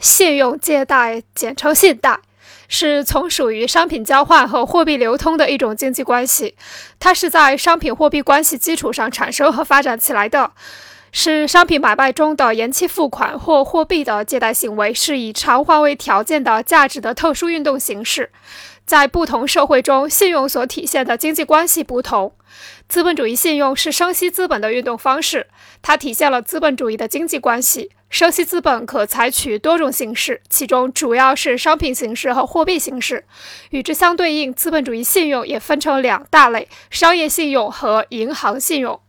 信用借贷，简称信贷，是从属于商品交换和货币流通的一种经济关系。它是在商品货币关系基础上产生和发展起来的，是商品买卖中的延期付款或货币的借贷行为，是以偿还为条件的价值的特殊运动形式。在不同社会中，信用所体现的经济关系不同。资本主义信用是生息资本的运动方式，它体现了资本主义的经济关系。生息资本可采取多种形式，其中主要是商品形式和货币形式。与之相对应，资本主义信用也分成两大类：商业信用和银行信用。